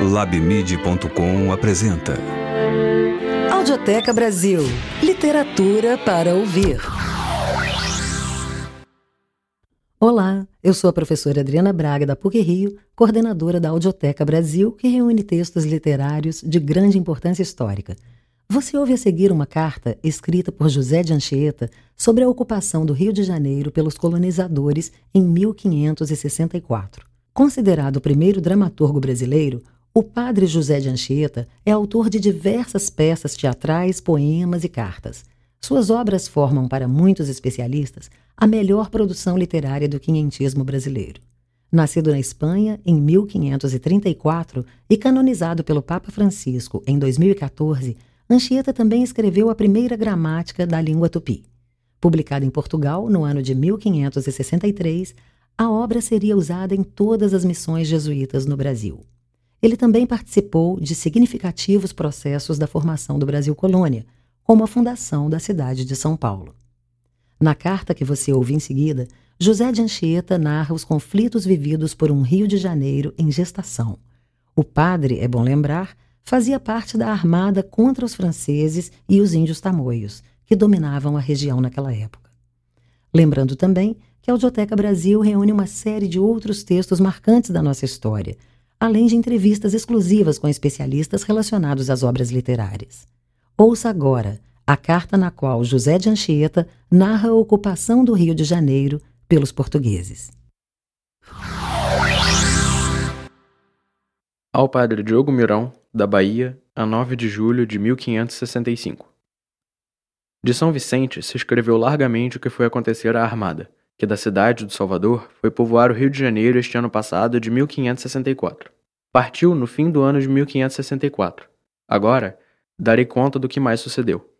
Labmid.com apresenta Audioteca Brasil Literatura para ouvir. Olá, eu sou a professora Adriana Braga da PUC Rio, coordenadora da Audioteca Brasil, que reúne textos literários de grande importância histórica. Você ouve a seguir uma carta escrita por José de Anchieta sobre a ocupação do Rio de Janeiro pelos colonizadores em 1564. Considerado o primeiro dramaturgo brasileiro, o padre José de Anchieta é autor de diversas peças teatrais, poemas e cartas. Suas obras formam, para muitos especialistas, a melhor produção literária do quinhentismo brasileiro. Nascido na Espanha em 1534 e canonizado pelo Papa Francisco em 2014, Anchieta também escreveu a primeira gramática da língua tupi. Publicada em Portugal no ano de 1563, a obra seria usada em todas as missões jesuítas no Brasil. Ele também participou de significativos processos da formação do Brasil Colônia, como a fundação da cidade de São Paulo. Na carta que você ouve em seguida, José de Anchieta narra os conflitos vividos por um Rio de Janeiro em gestação. O padre, é bom lembrar, fazia parte da armada contra os franceses e os índios tamoios, que dominavam a região naquela época. Lembrando também que a Audioteca Brasil reúne uma série de outros textos marcantes da nossa história, além de entrevistas exclusivas com especialistas relacionados às obras literárias. Ouça agora a carta na qual José de Anchieta narra a ocupação do Rio de Janeiro pelos portugueses. Ao padre Diogo Mirão, da Bahia, a 9 de julho de 1565. De São Vicente se escreveu largamente o que foi acontecer à Armada, que da cidade do Salvador foi povoar o Rio de Janeiro este ano passado de 1564. Partiu no fim do ano de 1564. Agora, darei conta do que mais sucedeu.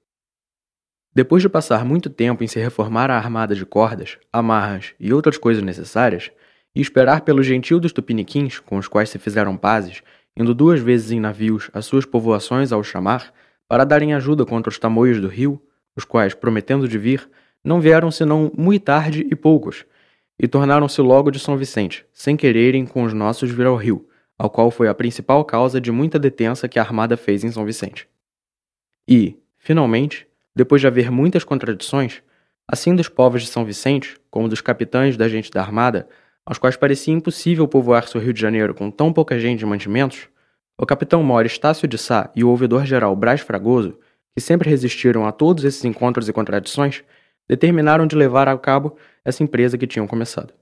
Depois de passar muito tempo em se reformar a armada de cordas, amarras e outras coisas necessárias, e esperar pelo gentil dos tupiniquins, com os quais se fizeram pazes, indo duas vezes em navios às suas povoações ao chamar, para darem ajuda contra os tamoios do rio, os quais, prometendo de vir, não vieram senão muito tarde e poucos, e tornaram-se logo de São Vicente, sem quererem com os nossos vir ao rio, ao qual foi a principal causa de muita detença que a armada fez em São Vicente. E, finalmente, depois de haver muitas contradições, assim dos povos de São Vicente, como dos capitães da gente da armada, aos quais parecia impossível povoar-se o Rio de Janeiro com tão pouca gente e mantimentos, o capitão mor Estácio de Sá e o ouvidor-geral Brás Fragoso, que sempre resistiram a todos esses encontros e contradições, determinaram de levar a cabo essa empresa que tinham começado.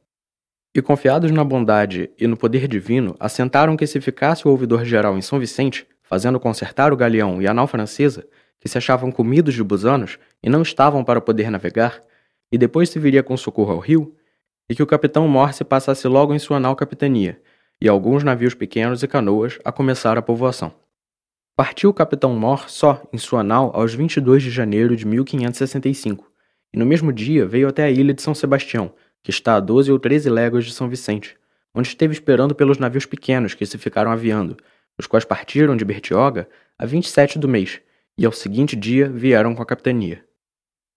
E confiados na bondade e no poder divino, assentaram que se ficasse o ouvidor-geral em São Vicente, fazendo consertar o galeão e a nau francesa, que se achavam comidos de busanos e não estavam para poder navegar, e depois se viria com socorro ao rio, e que o capitão Morse passasse logo em sua nau capitania, e alguns navios pequenos e canoas a começar a povoação. Partiu o capitão Mor só em sua nau aos 22 de janeiro de 1565, e no mesmo dia veio até a ilha de São Sebastião, que está a 12 ou 13 léguas de São Vicente, onde esteve esperando pelos navios pequenos que se ficaram aviando, os quais partiram de Bertioga a 27 do mês, e ao seguinte dia vieram com a capitania.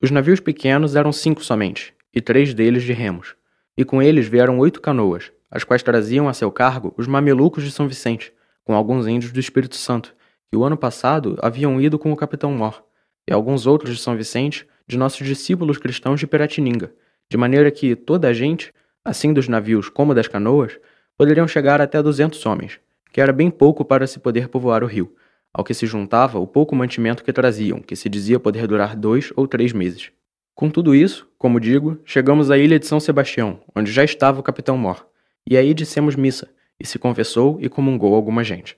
Os navios pequenos eram cinco somente, e três deles de remos, e com eles vieram oito canoas, as quais traziam a seu cargo os mamelucos de São Vicente, com alguns índios do Espírito Santo, que o ano passado haviam ido com o capitão Mor, e alguns outros de São Vicente de nossos discípulos cristãos de Piratininga, de maneira que toda a gente, assim dos navios como das canoas, poderiam chegar até duzentos homens, que era bem pouco para se poder povoar o rio, ao que se juntava o pouco mantimento que traziam, que se dizia poder durar dois ou três meses. Com tudo isso, como digo, chegamos à ilha de São Sebastião, onde já estava o capitão Mor, e aí dissemos missa, e se confessou e comungou alguma gente.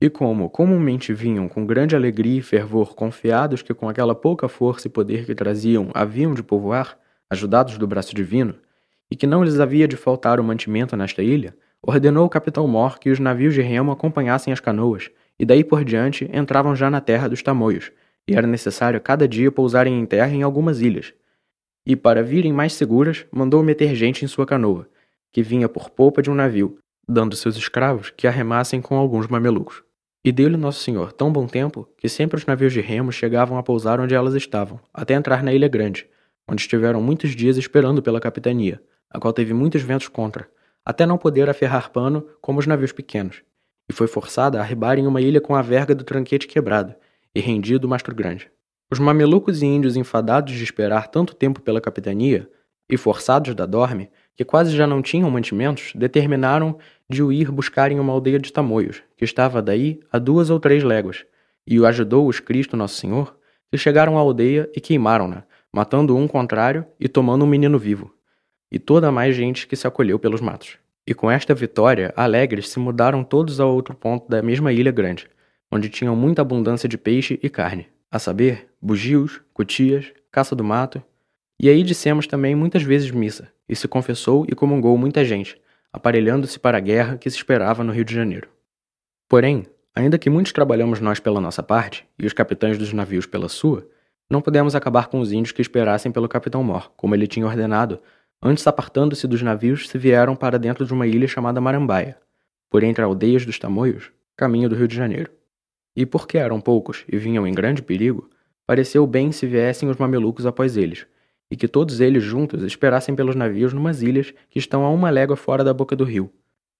E como comumente vinham com grande alegria e fervor, confiados que com aquela pouca força e poder que traziam haviam de povoar, ajudados do braço divino, e que não lhes havia de faltar o mantimento nesta ilha, ordenou o capitão Mor que os navios de remo acompanhassem as canoas, e daí por diante entravam já na terra dos tamoios, e era necessário cada dia pousarem em terra em algumas ilhas. E para virem mais seguras, mandou meter gente em sua canoa, que vinha por popa de um navio, dando seus escravos que arremassem com alguns mamelucos. E deu-lhe Nosso Senhor tão bom tempo que sempre os navios de remo chegavam a pousar onde elas estavam, até entrar na Ilha Grande, onde estiveram muitos dias esperando pela capitania, a qual teve muitos ventos contra, até não poder aferrar pano como os navios pequenos. e foi forçada a arribar em uma ilha com a verga do tranquete quebrado e rendido o mastro grande. Os mamelucos e índios enfadados de esperar tanto tempo pela capitania e forçados da dorme, que quase já não tinham mantimentos, determinaram de o ir buscarem uma aldeia de tamoios, que estava daí a duas ou três léguas, e o ajudou-os Cristo Nosso Senhor, que chegaram à aldeia e queimaram-na, matando um contrário e tomando um menino vivo, e toda a mais gente que se acolheu pelos matos. E com esta vitória, alegres se mudaram todos a outro ponto da mesma ilha grande, onde tinham muita abundância de peixe e carne, a saber, bugios, cutias, caça do mato. E aí dissemos também muitas vezes missa, e se confessou e comungou muita gente, aparelhando-se para a guerra que se esperava no Rio de Janeiro. Porém, ainda que muitos trabalhamos nós pela nossa parte, e os capitães dos navios pela sua, não pudemos acabar com os índios que esperassem pelo capitão Mor, como ele tinha ordenado, Antes, apartando-se dos navios, se vieram para dentro de uma ilha chamada Marambaia, por entre aldeias dos Tamoios, caminho do Rio de Janeiro. E porque eram poucos e vinham em grande perigo, pareceu bem se viessem os mamelucos após eles, e que todos eles juntos esperassem pelos navios numas ilhas que estão a uma légua fora da boca do rio,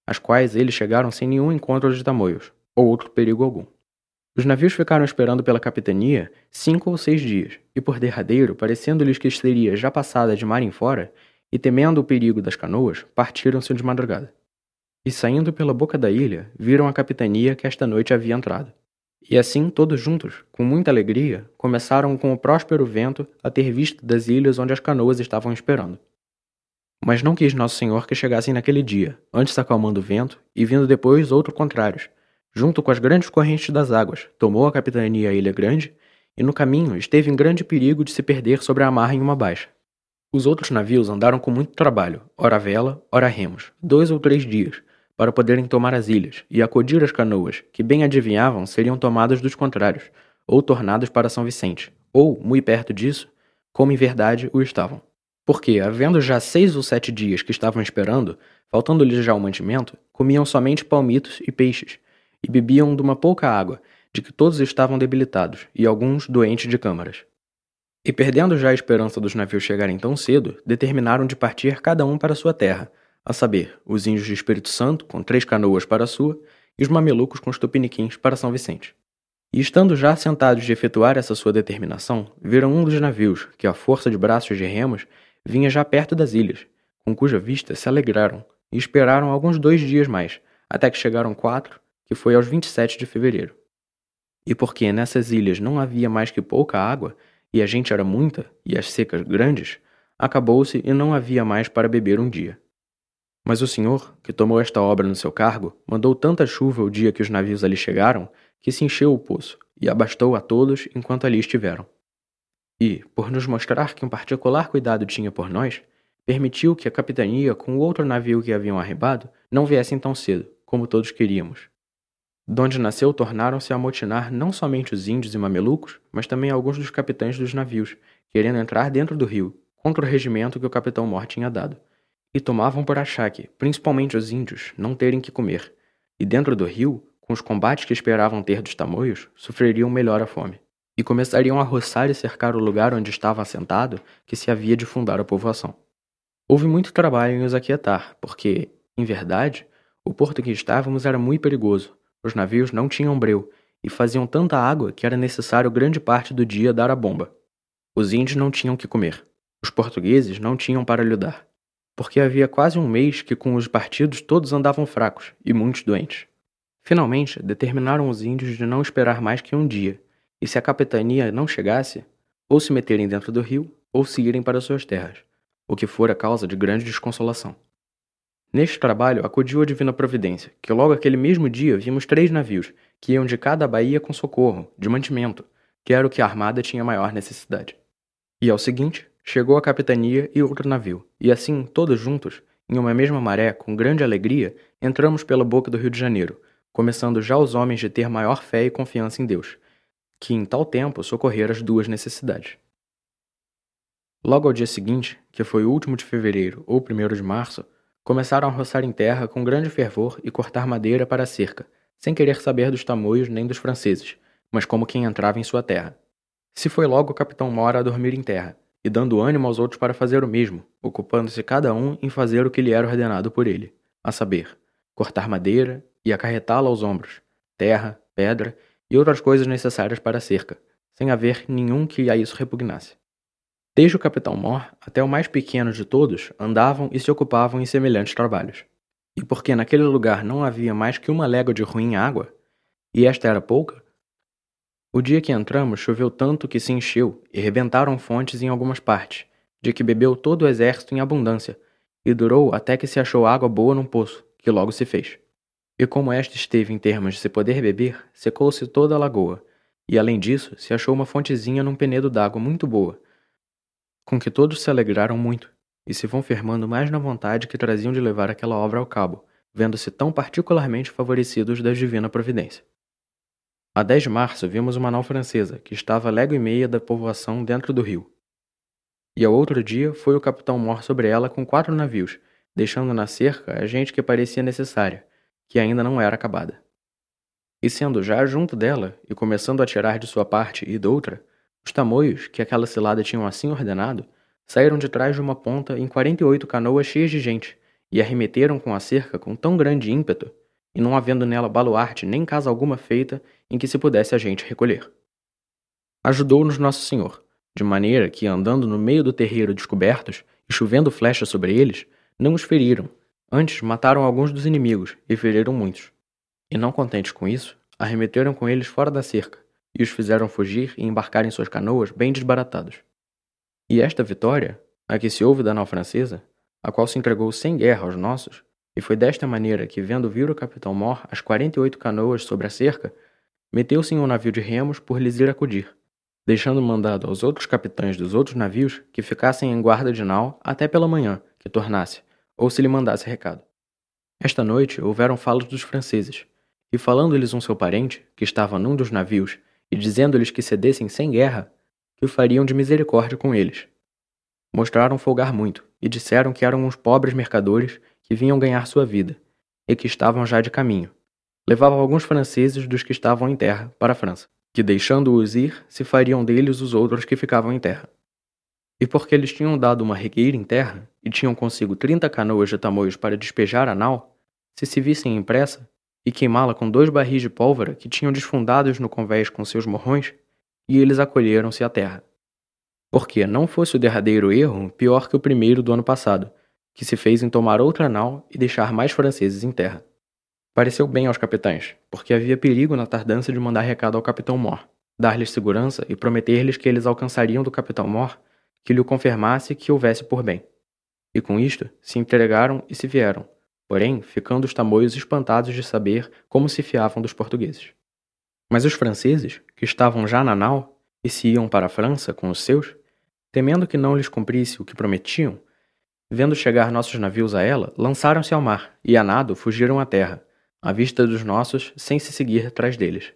as quais eles chegaram sem nenhum encontro de tamoios, ou outro perigo algum. Os navios ficaram esperando pela capitania cinco ou seis dias, e por derradeiro, parecendo-lhes que seria já passada de mar em fora, e temendo o perigo das canoas, partiram-se de madrugada. E saindo pela boca da ilha, viram a capitania que esta noite havia entrado. E assim, todos juntos, com muita alegria, começaram com o próspero vento a ter vista das ilhas onde as canoas estavam esperando. Mas não quis Nosso Senhor que chegassem naquele dia, antes acalmando o vento, e vindo depois outro contrários, junto com as grandes correntes das águas, tomou a capitania a Ilha Grande, e no caminho esteve em grande perigo de se perder sobre a marra em uma baixa. Os outros navios andaram com muito trabalho, ora vela, ora remos, dois ou três dias, para poderem tomar as ilhas e acudir as canoas, que bem adivinhavam seriam tomadas dos contrários, ou tornadas para São Vicente, ou, muito perto disso, como em verdade o estavam. Porque, havendo já seis ou sete dias que estavam esperando, faltando-lhes já o mantimento, comiam somente palmitos e peixes, e bebiam de uma pouca água, de que todos estavam debilitados, e alguns doentes de câmaras. E perdendo já a esperança dos navios chegarem tão cedo, determinaram de partir cada um para sua terra, a saber, os índios de Espírito Santo, com três canoas para a sua, e os mamelucos com os tupiniquins para São Vicente. E estando já sentados de efetuar essa sua determinação, viram um dos navios, que a força de braços de remos vinha já perto das ilhas, com cuja vista se alegraram, e esperaram alguns dois dias mais, até que chegaram quatro, que foi aos 27 de fevereiro. E porque nessas ilhas não havia mais que pouca água, e a gente era muita, e as secas grandes, acabou-se e não havia mais para beber um dia. Mas o senhor, que tomou esta obra no seu cargo, mandou tanta chuva o dia que os navios ali chegaram, que se encheu o poço, e abastou a todos enquanto ali estiveram. E, por nos mostrar que um particular cuidado tinha por nós, permitiu que a capitania com o outro navio que haviam arribado não viessem tão cedo, como todos queríamos, Donde nasceu, tornaram-se a amotinar não somente os índios e mamelucos, mas também alguns dos capitães dos navios, querendo entrar dentro do rio, contra o regimento que o capitão Mor tinha dado. E tomavam por achaque, principalmente os índios, não terem que comer. E dentro do rio, com os combates que esperavam ter dos tamoios, sofreriam melhor a fome. E começariam a roçar e cercar o lugar onde estava assentado, que se havia de fundar a povoação. Houve muito trabalho em os aquietar, porque, em verdade, o porto em que estávamos era muito perigoso, os navios não tinham breu e faziam tanta água que era necessário grande parte do dia dar a bomba. Os índios não tinham que comer. Os portugueses não tinham para lhe dar. Porque havia quase um mês que com os partidos todos andavam fracos e muitos doentes. Finalmente, determinaram os índios de não esperar mais que um dia, e se a capitania não chegasse, ou se meterem dentro do rio, ou se irem para suas terras, o que fora causa de grande desconsolação. Neste trabalho acudiu a Divina Providência, que logo aquele mesmo dia vimos três navios, que iam de cada baía com socorro, de mantimento, que era o que a armada tinha maior necessidade. E ao seguinte, chegou a capitania e outro navio, e assim, todos juntos, em uma mesma maré, com grande alegria, entramos pela boca do Rio de Janeiro, começando já os homens de ter maior fé e confiança em Deus, que em tal tempo socorrera as duas necessidades. Logo ao dia seguinte, que foi o último de fevereiro ou primeiro de março, Começaram a roçar em terra com grande fervor e cortar madeira para a cerca, sem querer saber dos tamoios nem dos franceses, mas como quem entrava em sua terra. Se foi logo o capitão Mora a dormir em terra, e dando ânimo aos outros para fazer o mesmo, ocupando-se cada um em fazer o que lhe era ordenado por ele, a saber, cortar madeira, e acarretá-la aos ombros, terra, pedra e outras coisas necessárias para a cerca, sem haver nenhum que a isso repugnasse. Desde o capitão Mor até o mais pequeno de todos andavam e se ocupavam em semelhantes trabalhos. E porque naquele lugar não havia mais que uma légua de ruim água, e esta era pouca, o dia que entramos choveu tanto que se encheu e rebentaram fontes em algumas partes, de que bebeu todo o exército em abundância, e durou até que se achou água boa num poço, que logo se fez. E como esta esteve em termos de se poder beber, secou-se toda a lagoa, e além disso se achou uma fontezinha num penedo d'água muito boa, com que todos se alegraram muito, e se vão firmando mais na vontade que traziam de levar aquela obra ao cabo, vendo-se tão particularmente favorecidos da divina providência. A 10 de março vimos uma nau francesa, que estava a légua e meia da povoação dentro do rio. E ao outro dia foi o capitão Mor sobre ela com quatro navios, deixando na cerca a gente que parecia necessária, que ainda não era acabada. E sendo já junto dela, e começando a tirar de sua parte e doutra, os tamoios, que aquela cilada tinham assim ordenado, saíram de trás de uma ponta em quarenta e oito canoas cheias de gente, e arremeteram com a cerca com tão grande ímpeto e não havendo nela baluarte nem casa alguma feita em que se pudesse a gente recolher. Ajudou-nos Nosso Senhor, de maneira que, andando no meio do terreiro descobertos e chovendo flechas sobre eles, não os feriram, antes mataram alguns dos inimigos e feriram muitos. E não contentes com isso, arremeteram com eles fora da cerca, e os fizeram fugir e embarcar em suas canoas bem desbaratados. E esta vitória, a que se houve da nau francesa, a qual se entregou sem guerra aos nossos, e foi desta maneira que, vendo vir o capitão Mor as quarenta e oito canoas sobre a cerca, meteu-se em um navio de remos por lhes ir acudir, deixando mandado aos outros capitães dos outros navios que ficassem em guarda de nau até pela manhã, que tornasse, ou se lhe mandasse recado. Esta noite houveram falos dos franceses, e falando-lhes um seu parente, que estava num dos navios, e dizendo-lhes que cedessem sem guerra, que o fariam de misericórdia com eles. Mostraram folgar muito, e disseram que eram uns pobres mercadores que vinham ganhar sua vida, e que estavam já de caminho. Levavam alguns franceses dos que estavam em terra para a França, que deixando-os ir, se fariam deles os outros que ficavam em terra. E porque eles tinham dado uma regueira em terra, e tinham consigo trinta canoas de tamoios para despejar a nau, se se vissem impressa, e queimá-la com dois barris de pólvora que tinham desfundados no convés com seus morrões, e eles acolheram-se à terra. Porque não fosse o derradeiro erro pior que o primeiro do ano passado, que se fez em tomar outra nau e deixar mais franceses em terra. Pareceu bem aos capitães, porque havia perigo na tardança de mandar recado ao capitão Mor, dar-lhes segurança e prometer-lhes que eles alcançariam do capitão Mor que lhe confirmasse que houvesse por bem. E com isto se entregaram e se vieram, porém ficando os tamoios espantados de saber como se fiavam dos portugueses. Mas os franceses, que estavam já na nau e se iam para a França com os seus, temendo que não lhes cumprisse o que prometiam, Vendo chegar nossos navios a ela, lançaram-se ao mar e, a nado, fugiram à terra, à vista dos nossos, sem se seguir atrás deles.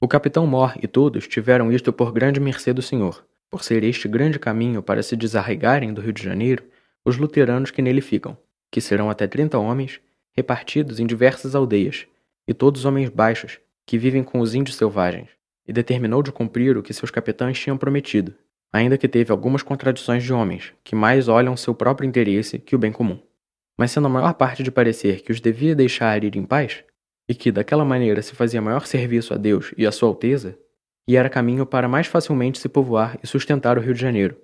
O capitão Mor e todos tiveram isto por grande mercê do Senhor, por ser este grande caminho para se desarraigarem do Rio de Janeiro os luteranos que nele ficam, que serão até trinta homens, repartidos em diversas aldeias, e todos homens baixos, que vivem com os índios selvagens, e determinou de cumprir o que seus capitães tinham prometido, ainda que teve algumas contradições de homens, que mais olham seu próprio interesse que o bem comum. Mas sendo a maior parte de parecer que os devia deixar ir em paz, e que daquela maneira se fazia maior serviço a Deus e a Sua Alteza, e era caminho para mais facilmente se povoar e sustentar o Rio de Janeiro,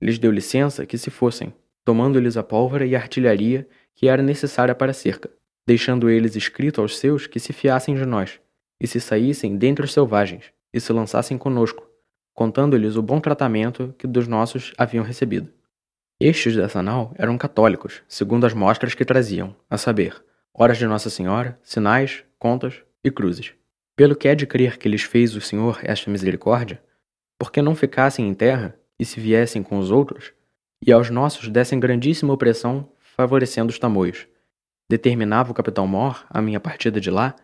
lhes deu licença que se fossem, tomando-lhes a pólvora e a artilharia que era necessária para a cerca, deixando eles escrito aos seus que se fiassem de nós, e se saíssem dentre os selvagens, e se lançassem conosco, contando-lhes o bom tratamento que dos nossos haviam recebido. Estes dessa nau eram católicos, segundo as mostras que traziam, a saber, horas de Nossa Senhora, sinais, contas e cruzes. Pelo que é de crer que lhes fez o Senhor esta misericórdia, porque não ficassem em terra e se viessem com os outros, e aos nossos dessem grandíssima opressão, favorecendo os tamoios. Determinava o capitão Mor, a minha partida de lá,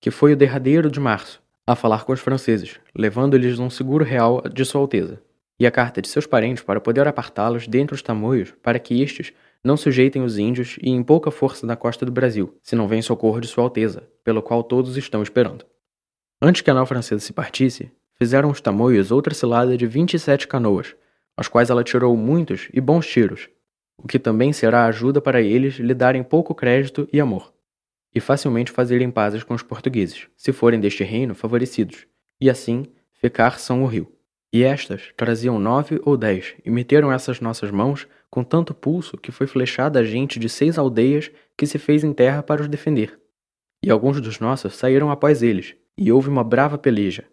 que foi o derradeiro de março, a falar com os franceses, levando-lhes um seguro real de Sua Alteza, e a carta de seus parentes para poder apartá-los dentre os tamoios, para que estes não sujeitem os índios e em pouca força na costa do Brasil, se não vem socorro de Sua Alteza, pelo qual todos estão esperando. Antes que a nau francesa se partisse, fizeram os tamoios outra cilada de vinte e sete canoas, aos quais ela tirou muitos e bons tiros, o que também será ajuda para eles lhe darem pouco crédito e amor. E facilmente fazerem pazes com os portugueses, se forem deste reino favorecidos, e assim ficar são o rio. E estas traziam nove ou dez, e meteram essas nossas mãos com tanto pulso que foi flechada a gente de seis aldeias que se fez em terra para os defender. E alguns dos nossos saíram após eles, e houve uma brava peleja,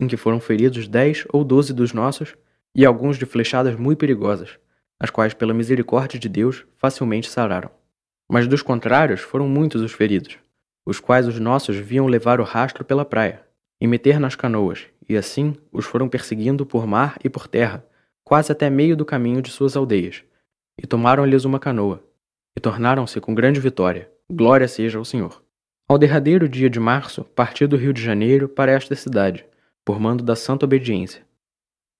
em que foram feridos dez ou doze dos nossos, e alguns de flechadas muito perigosas, as quais, pela misericórdia de Deus, facilmente sararam. Mas dos contrários foram muitos os feridos, os quais os nossos viam levar o rastro pela praia, e meter nas canoas, e assim os foram perseguindo por mar e por terra, quase até meio do caminho de suas aldeias, e tomaram-lhes uma canoa, e tornaram-se com grande vitória. Glória seja ao Senhor. Ao derradeiro dia de março, partiu do Rio de Janeiro para esta cidade, por mando da Santa Obediência,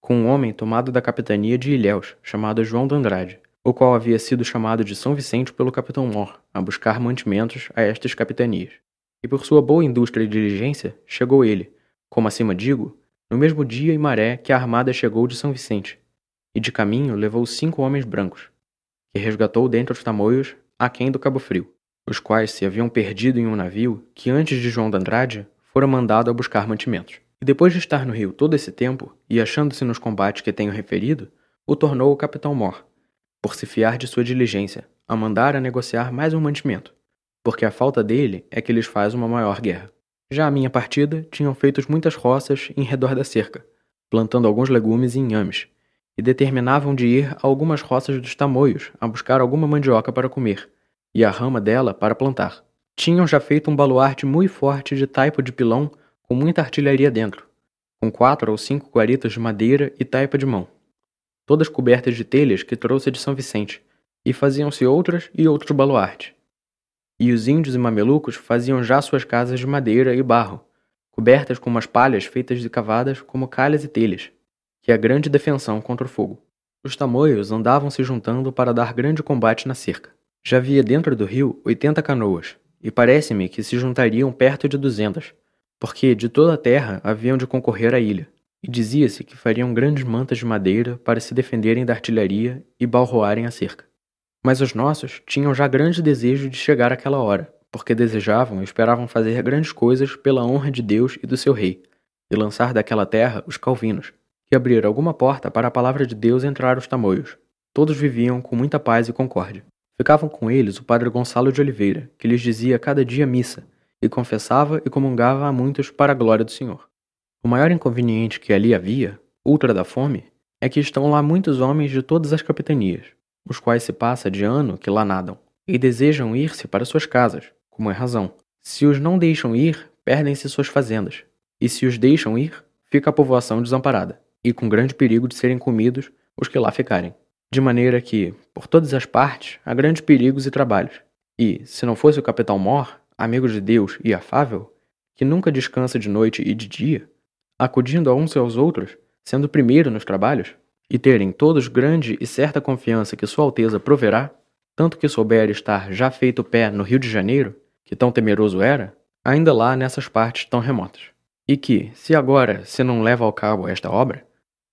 com um homem tomado da capitania de Ilhéus, chamado João de Andrade, o qual havia sido chamado de São Vicente pelo capitão Mor, a buscar mantimentos a estas capitanias. E por sua boa indústria e diligência, chegou ele, como acima digo, no mesmo dia e maré que a armada chegou de São Vicente, e de caminho levou cinco homens brancos, que resgatou dentre os tamoios, aquém do Cabo Frio, os quais se haviam perdido em um navio que antes de João de Andrade fora mandado a buscar mantimentos. E depois de estar no rio todo esse tempo, e achando-se nos combates que tenho referido, o tornou o capitão Mor, por se fiar de sua diligência, a mandar a negociar mais um mantimento, porque a falta dele é que lhes faz uma maior guerra. Já a minha partida tinham feito muitas roças em redor da cerca, plantando alguns legumes e inhames, e determinavam de ir a algumas roças dos tamoios a buscar alguma mandioca para comer, e a rama dela para plantar. Tinham já feito um baluarte muito forte de taipo de pilão com muita artilharia dentro, com quatro ou cinco guaritas de madeira e taipa de mão, todas cobertas de telhas que trouxe de São Vicente, e faziam-se outras e outros baluartes. E os índios e mamelucos faziam já suas casas de madeira e barro, cobertas com umas palhas feitas de cavadas como calhas e telhas, que é grande defensão contra o fogo. Os tamoios andavam se juntando para dar grande combate na cerca. Já havia dentro do rio oitenta canoas, e parece-me que se juntariam perto de duzentas, porque de toda a terra haviam de concorrer à ilha e dizia-se que fariam grandes mantas de madeira para se defenderem da artilharia e balroarem a cerca. Mas os nossos tinham já grande desejo de chegar àquela hora, porque desejavam e esperavam fazer grandes coisas pela honra de Deus e do seu rei, e lançar daquela terra os calvinos, e abrir alguma porta para a palavra de Deus entrar os tamoios. Todos viviam com muita paz e concórdia. Ficavam com eles o padre Gonçalo de Oliveira, que lhes dizia cada dia missa, e confessava e comungava a muitos para a glória do Senhor. O maior inconveniente que ali havia, ultra da fome, é que estão lá muitos homens de todas as capitanias, os quais se passa de ano que lá nadam, e desejam ir-se para suas casas, como é razão. Se os não deixam ir, perdem-se suas fazendas, e se os deixam ir, fica a povoação desamparada, e com grande perigo de serem comidos os que lá ficarem. De maneira que, por todas as partes, há grandes perigos e trabalhos. E, se não fosse o capitão Mor, amigo de Deus e afável, que nunca descansa de noite e de dia, acudindo a uns aos outros, sendo primeiro nos trabalhos, e terem todos grande e certa confiança que Sua Alteza proverá, tanto que souber estar já feito pé no Rio de Janeiro, que tão temeroso era, ainda lá nessas partes tão remotas. E que, se agora se não leva ao cabo esta obra,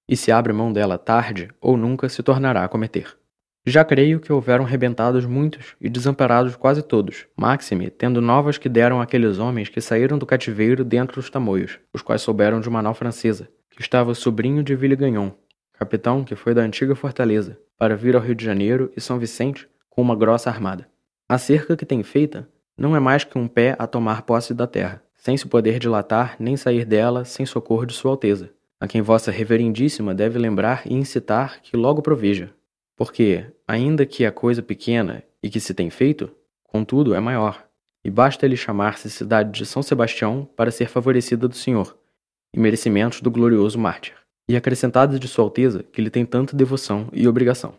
e se abre mão dela tarde ou nunca se tornará a cometer. Já creio que houveram rebentados muitos e desamparados quase todos, máxime tendo novas que deram aqueles homens que saíram do cativeiro dentro dos tamoios, os quais souberam de uma nau francesa, que estava sobrinho de Villegagnon, capitão que foi da antiga fortaleza, para vir ao Rio de Janeiro e São Vicente com uma grossa armada. A cerca que tem feita não é mais que um pé a tomar posse da terra, sem se poder dilatar nem sair dela sem socorro de Sua Alteza, a quem Vossa Reverendíssima deve lembrar e incitar que logo proveja, porque, ainda que a coisa pequena e que se tem feito, contudo é maior, e basta-lhe chamar-se cidade de São Sebastião para ser favorecida do Senhor, e merecimentos do glorioso mártir, e acrescentadas de Sua Alteza que lhe tem tanta devoção e obrigação.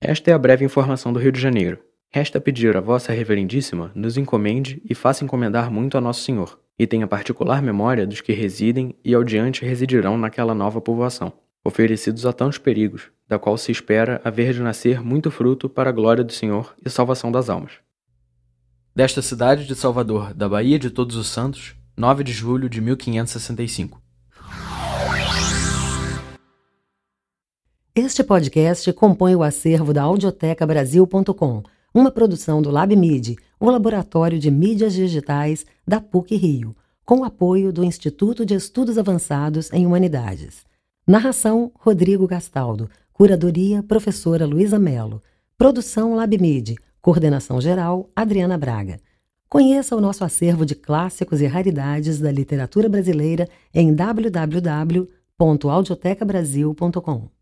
Esta é a breve informação do Rio de Janeiro. Resta pedir a Vossa Reverendíssima nos encomende e faça encomendar muito a Nosso Senhor, e tenha particular memória dos que residem e ao diante residirão naquela nova povoação, oferecidos a tantos perigos, da qual se espera haver de nascer muito fruto para a glória do Senhor e salvação das almas. Desta cidade de Salvador, da Bahia de Todos os Santos, 9 de julho de 1565. Este podcast compõe o acervo da Audioteca Brasil.com, uma produção do LabMid, o Laboratório de Mídias Digitais da PUC Rio, com o apoio do Instituto de Estudos Avançados em Humanidades. Narração: Rodrigo Gastaldo. Curadoria: Professora Luísa Melo. Produção: LabMid. Coordenação geral: Adriana Braga. Conheça o nosso acervo de clássicos e raridades da literatura brasileira em www.audiotecabrasil.com.